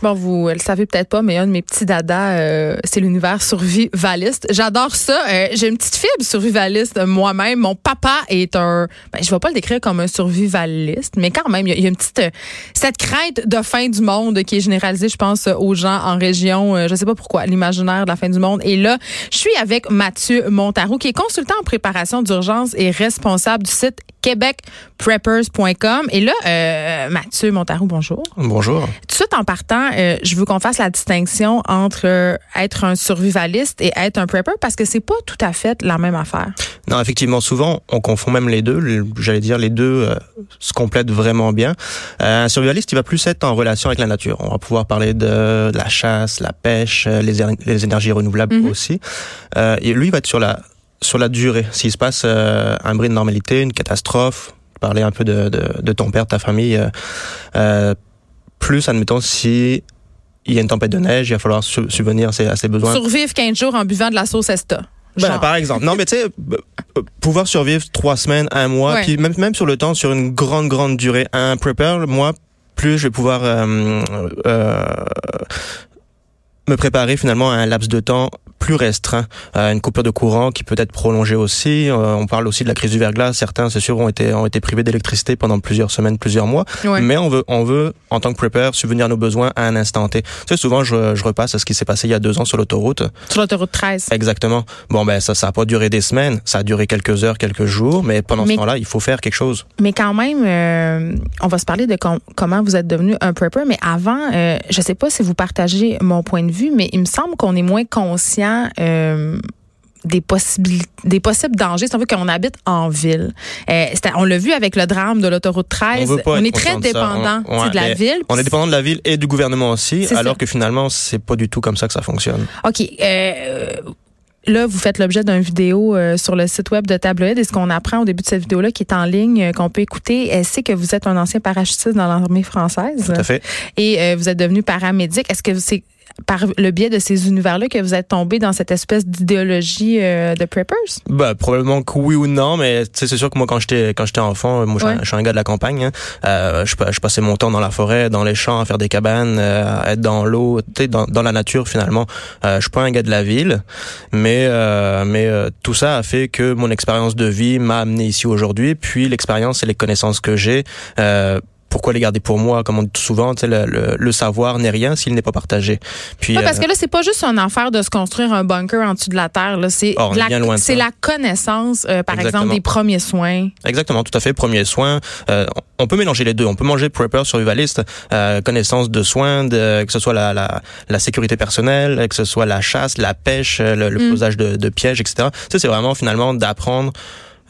Bon, vous le savez peut-être pas, mais un de mes petits dadas, euh, c'est l'univers survivaliste. J'adore ça. Euh, j'ai une petite fibre survivaliste moi-même. Mon papa est un, ben, je vais pas le décrire comme un survivaliste, mais quand même, il y, a une petite, euh, cette crainte de fin du monde qui est généralisée, je pense, aux gens en région. je sais pas pourquoi, l'imaginaire de la fin du monde. Et là, je suis avec Mathieu Montarou, qui est consultant en préparation d'urgence et responsable du site québecpreppers.com. Et là, Mathieu Montarou, bonjour. Bonjour. Tout de suite en partant, euh, je veux qu'on fasse la distinction entre euh, être un survivaliste et être un prepper parce que c'est pas tout à fait la même affaire. Non, effectivement, souvent on confond même les deux. J'allais dire les deux se complètent vraiment bien. un survivaliste, il va plus être en relation avec la nature. On va pouvoir parler de, la chasse, la pêche, les, les énergies renouvelables mm-hmm. aussi. et lui, il va être sur la sur la durée, s'il se passe euh, un bris de normalité, une catastrophe, parler un peu de, de, de ton père, de ta famille, euh, euh plus, admettons, si il y a une tempête de neige, il va falloir subvenir à ses, à ses, besoins. Survivre 15 jours en buvant de la sauce Esta. Ben, par exemple. Non, mais tu sais, pouvoir survivre trois semaines, un mois, puis même, même sur le temps, sur une grande, grande durée. Un prepper, moi, plus je vais pouvoir euh, euh, me préparer finalement à un laps de temps plus restreint, une coupure de courant qui peut être prolongée aussi. Euh, on parle aussi de la crise du verglas. Certains, c'est sûr, ont été ont été privés d'électricité pendant plusieurs semaines, plusieurs mois. Mais on veut on veut en tant que prepare subvenir à nos besoins à un instant T. Tu sais, souvent je, je repasse à ce qui s'est passé il y a deux ans sur l'autoroute. Sur l'autoroute 13. Exactement. Bon ben ça ça a pas duré des semaines, ça a duré quelques heures, quelques jours, mais pendant ce temps-là, il faut faire quelque chose. Mais quand même, euh, on va se parler de comment vous êtes devenu un prepper. Mais avant, euh, je sais pas si vous partagez mon point de vue, mais il me semble qu'on est moins conscient euh, des possibles dangers, c'est qu'on habite en ville. Euh, on l'a vu avec le drame de l'autoroute 13. On, est très dépendant de, la ville. On est dépendant de la ville et du gouvernement aussi, alors que finalement, c'est pas du tout comme ça que ça fonctionne. OK. Euh, là, vous faites l'objet d'une vidéo sur le site web de Tabloïd. Et ce qu'on apprend au début de cette vidéo-là, qui est en ligne, qu'on peut écouter, c'est que vous êtes un ancien parachutiste dans l'armée française. Tout à fait. Et vous êtes devenu paramédic. Est-ce que c'est par le biais de ces univers-là que vous êtes tombé dans cette espèce d'idéologie euh, de preppers? Ben, probablement que oui ou non, mais c'est sûr que moi, quand j'étais quand j'étais enfant, moi, je suis un gars de la campagne. Hein. Euh, je, je, passais mon temps dans la forêt, dans les champs, à faire des cabanes, euh, à être dans l'eau, dans, dans la nature finalement. Euh, je suis pas un gars de la ville, mais euh, mais tout ça a fait que mon expérience de vie m'a amené ici aujourd'hui. Puis l'expérience et les connaissances que j'ai pourquoi les garder pour moi Comme on dit souvent, le, le, le savoir n'est rien s'il n'est pas partagé. Puis parce euh, que là, c'est pas juste une affaire de se construire un bunker en dessous de la terre. C'est oh, la, c'est la connaissance, euh, par exemple, des premiers soins. Exactement, tout à fait. Premiers soins. Euh, on peut mélanger les deux. On peut manger prepper survivaliste, euh, connaissance de soins, de, que ce soit la, la, la, sécurité personnelle, que ce soit la chasse, la pêche, le, le mm. posage de, de pièges, etc. Ça, c'est vraiment finalement d'apprendre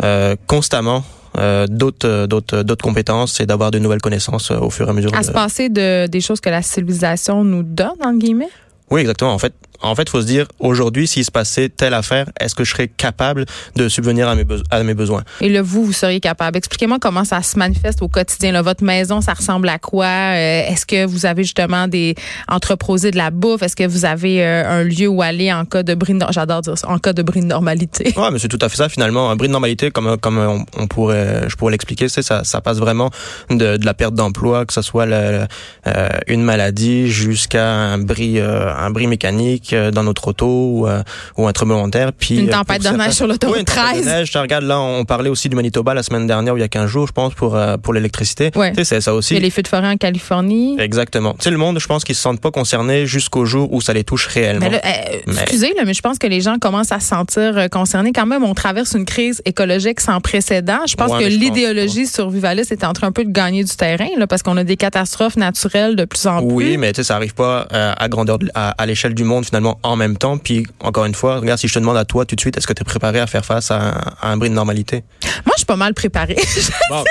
euh, constamment euh, d'autres euh, d'autres euh, d'autres compétences et d'avoir de nouvelles connaissances au fur et à mesure. À se passer de des choses que la civilisation nous donne entre guillemets? Oui, exactement. En fait, en fait, faut se dire aujourd'hui, s'il se passait telle affaire, est-ce que je serais capable de subvenir à mes, à mes besoins? Et le vous, vous seriez capable. Expliquez-moi comment ça se manifeste au quotidien. Là, votre maison, ça ressemble à quoi? Euh, Est-ce que vous avez justement des entreposés de la bouffe? Est-ce que vous avez euh, un lieu où aller en cas de bris de, j'adore dire ça, en cas de bris de normalité? Ouais, mais c'est tout à fait ça finalement. Un bris de normalité, comme comme on, pourrait, je pourrais l'expliquer, c'est ça, ça passe vraiment de, de la perte d'emploi, que ce soit le, euh, une maladie jusqu'à un bris, un bris mécanique euh, dans notre auto ou, euh, ou un tremblement de terre. Puis, une euh, tempête de neige sur l'autoroute oui, 13. De neige. Je regarde là, on parlait aussi du Manitoba la semaine dernière, il y a 15 jours, je pense, pour, pour l'électricité. Ouais. Tu sais, c'est ça aussi. Et les feux de forêt en Californie. Exactement. Tu sais, le monde, je pense qu'ils se sentent pas concernés jusqu'au jour où ça les touche réellement. Mais Excusez, là, mais je pense que les gens commencent à se sentir concernés. Quand même, on traverse une crise écologique sans précédent. Je pense que l'idéologie survivaliste est en train un peu de gagner du terrain, là, parce qu'on a des catastrophes naturelles de plus en plus. Oui, mais tu sais, ça arrive pas à grandeur, à, à l'échelle du monde, finalement en même temps. Puis encore une fois, regarde, si je te demande à toi tout de suite, est-ce que tu es préparé à faire face à un, à un bris de normalité? Moi, je suis pas mal préparé. Ben,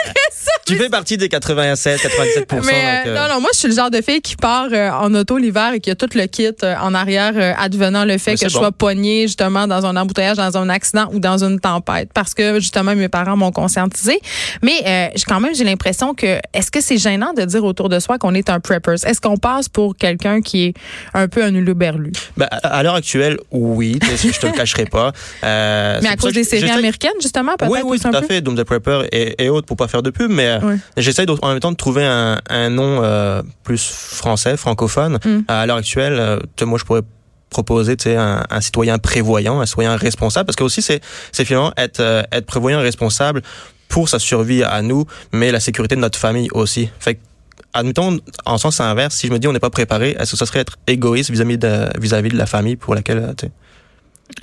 tu fais partie des 87, 97 Mais, euh, euh, Non, non, moi, je suis le genre de fille qui part euh, en auto l'hiver et qui a tout le kit en arrière, advenant le fait que je sois poignée justement dans un embouteillage, dans un accident ou dans une tempête. Parce que justement, mes parents m'ont conscientisé. Mais quand même, j'ai l'impression que est-ce que c'est gênant de dire autour de soi qu'on est un preppers? Est-ce qu'on passe pour quelqu'un qui est un peu un uluberlu? Ben, à l'heure actuelle, oui, je te le cacherai pas. mais à cause des séries américaines, justement, peut-être. Oui, oui, tout à fait. Doom the Prepper et, et autres, pour pas faire de pub, mais mais j'essaye en même temps de trouver un, un nom plus français, francophone. Mm. À l'heure actuelle, moi, je pourrais proposer un, un citoyen prévoyant, un citoyen responsable, parce que aussi c'est finalement être être prévoyant et responsable pour sa survie à nous, mais la sécurité de notre famille aussi. Fait admettons, en sens inverse, si je me dis on n'est pas préparé, est-ce que ça serait être égoïste vis-à-vis de, vis-à-vis de la famille pour laquelle, euh, tu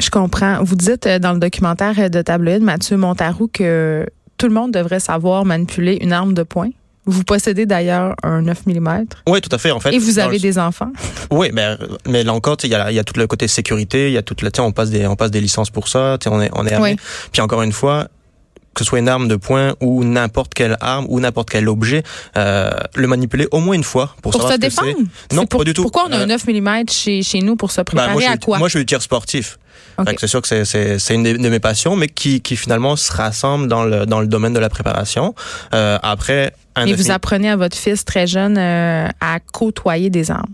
Je comprends. Vous dites euh, dans le documentaire de tabloïd Mathieu Montarou que tout le monde devrait savoir manipuler une arme de poing. Vous possédez d'ailleurs un 9 mm. Oui, tout à fait, en fait. Et vous avez des enfants. Oui, mais, mais là encore, il y a, y a tout le côté sécurité, il y a tout le, on passe des, on passe des licences pour ça, on est, on est armé. Puis encore une fois, que ce soit une arme de poing ou n'importe quelle arme ou n'importe quel objet, euh, le manipuler au moins une fois pour, pour se défendre? Non, pas du tout. Pourquoi on a un 9 euh, mm chez, chez nous pour se ben, préparer moi, à quoi? Moi, je suis tir sportif. C'est sûr que c'est une de mes passions, mais qui, qui finalement se rassemble dans le, dans le domaine de la préparation. Euh, après, un Et vous apprenez à votre fils très jeune euh, à côtoyer des armes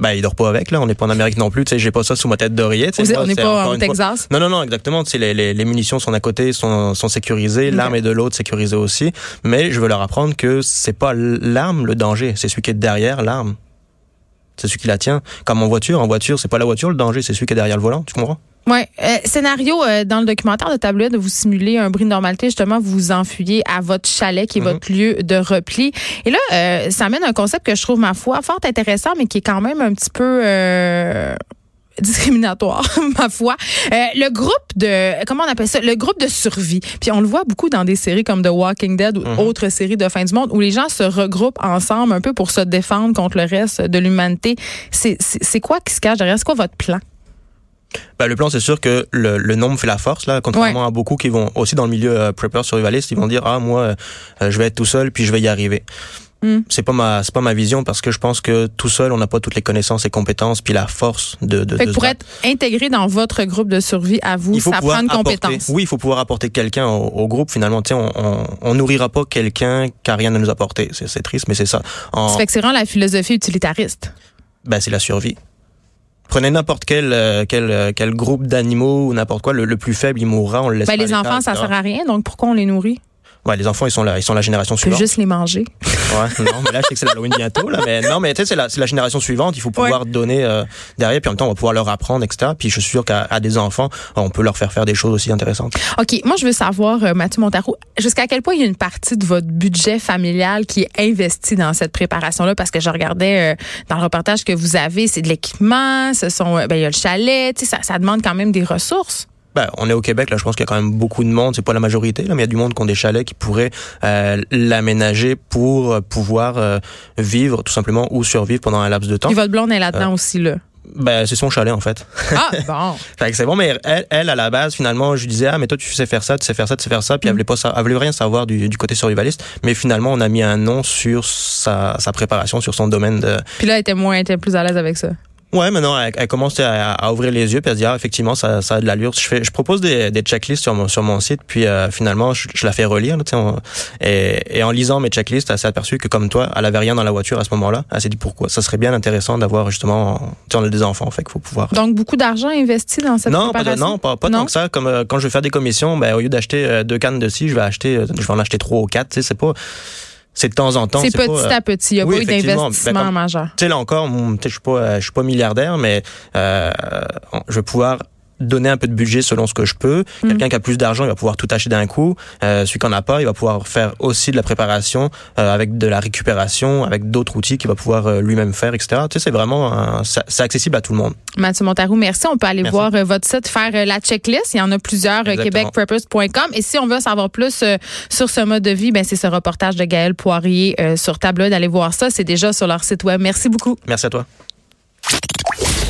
ben il dort pas avec là. On n'est pas en Amérique non plus tu sais. J'ai pas ça sous ma tête d'oreiller on n'est pas au Texas? Non non non exactement. Tu sais les, les, les, munitions sont à côté sont, sont sécurisées. L'arme est de l'autre sécurisée aussi. Mais je veux leur apprendre que c'est pas l'arme le danger. C'est celui qui est derrière l'arme. C'est celui qui la tient. Comme en voiture. En voiture c'est pas la voiture le danger. C'est celui qui est derrière le volant. Tu comprends? Oui. Euh, scénario, euh, dans le documentaire de tableau de vous simuler un bris de normalité, justement, vous vous enfuyez à votre chalet, qui est mhm. votre lieu de repli. Et là, euh, ça amène un concept que je trouve, ma foi, fort intéressant, mais qui est quand même un petit peu discriminatoire, ma foi. le groupe de, comment on appelle ça? Le groupe de survie. Puis on le voit beaucoup dans des séries comme The Walking Dead ou mhm. autres séries de fin du monde où les gens se regroupent ensemble un peu pour se défendre contre le reste de l'humanité. C'est quoi qui se cache derrière? C'est quoi votre plan? Ben, le plan, c'est sûr que le, le, nombre fait la force, là, contrairement à beaucoup qui vont aussi dans le milieu euh, prepper survivaliste, ils vont dire, ah, moi, euh, je vais être tout seul, puis je vais y arriver. Hmm. C'est pas ma c'est pas ma vision parce que je pense que tout seul on n'a pas toutes les connaissances et compétences puis la force de de, pour être intégré dans votre groupe de survie à vous ça prend une compétence. Oui, il faut pouvoir apporter quelqu'un au, groupe finalement. Tiens, on, on, on nourrira pas quelqu'un qui a rien à nous apporter. C'est triste, mais c'est ça. En... Ça fait que c'est vraiment la philosophie utilitariste. Ben c'est la survie. Prenez n'importe quel, euh, quel, euh, quel groupe d'animaux ou n'importe quoi, le, plus faible, il mourra, on le laisse ben, Les enfants, ça sert à rien, donc pourquoi on les nourrit? Ouais, les enfants, ils sont là, ils sont la génération suivante. juste les manger. Ouais, non, mais là, je sais que c'est l'Halloween bientôt, là, mais non, mais tu sais, c'est la, la, génération suivante. Il faut pouvoir donner euh, derrière, puis en même temps, on va pouvoir leur apprendre, etc. Puis je suis sûr qu'à des enfants, on peut leur faire faire des choses aussi intéressantes. Ok, moi, je veux savoir, euh, Mathieu Montarou, jusqu'à quel point il y a une partie de votre budget familial qui est investi dans cette préparation-là, parce que je regardais euh, dans le reportage que vous avez, c'est de l'équipement, ce sont, ben, il y a le chalet, tu sais, ça, ça demande quand même des ressources. Ben, on est au Québec, là, je pense qu'il y a quand même beaucoup de monde, c'est pas la majorité, là, mais il y a du monde qui ont des chalets qui pourraient euh, l'aménager pour euh, pouvoir euh, vivre tout simplement ou survivre pendant un laps de temps. Et votre blonde est là-dedans aussi, là. Ben, c'est son chalet, en fait. Ah, bon. fait que c'est bon, mais elle, elle, à la base, finalement, je lui disais, ah, mais toi, tu sais faire ça, tu sais faire ça, tu sais faire ça, puis elle voulait pas, elle voulait rien savoir du, du, côté survivaliste, mais finalement, on a mis un nom sur sa, sa préparation, sur son domaine de. Puis là, elle était moins, elle était plus à l'aise avec ça. Ouais, maintenant elle, elle commence à, ouvrir les yeux puis à se dire ah, effectivement ça, ça a de l'allure. Je fais, je propose des, des checklists sur mon sur mon site puis euh, finalement je, la fais relire là, on, et, et en lisant mes checklists, elle s'est aperçue que comme toi, elle avait rien dans la voiture à ce moment-là. Elle s'est dit pourquoi? Ça serait bien intéressant d'avoir justement, tu on a des enfants, fait qu'il faut pouvoir. Donc beaucoup d'argent investi dans cette non, pas non, pas, pas tant que ça. Comme euh, quand je vais faire des commissions, ben au lieu d'acheter euh, deux cannes de scie, je vais acheter, je vais en acheter trois ou quatre. Tu sais, c'est pas c'est de temps en temps. C'est petit à petit. Il n'y a pas eu d'investissement ben, majeur. Tu sais, là encore, je suis pas, je suis pas milliardaire, mais euh, je vais pouvoir donner un peu de budget selon ce que je peux. Mm. Quelqu'un qui a plus d'argent, il va pouvoir tout acheter d'un coup. Euh, celui qui en a pas, il va pouvoir faire aussi de la préparation euh, avec de la récupération, avec d'autres outils qu'il va pouvoir euh, lui-même faire, etc. Tu sais, c'est vraiment c'est accessible à tout le monde. Mathieu Montarou, merci. On peut aller voir votre site, faire la checklist. Il y en a plusieurs, québecpreppers.com. Et si on veut savoir plus sur ce mode de vie, ben c'est ce reportage de Gaël Poirier sur Tableau. D'aller voir ça, c'est déjà sur leur site web. Merci beaucoup. Merci à toi.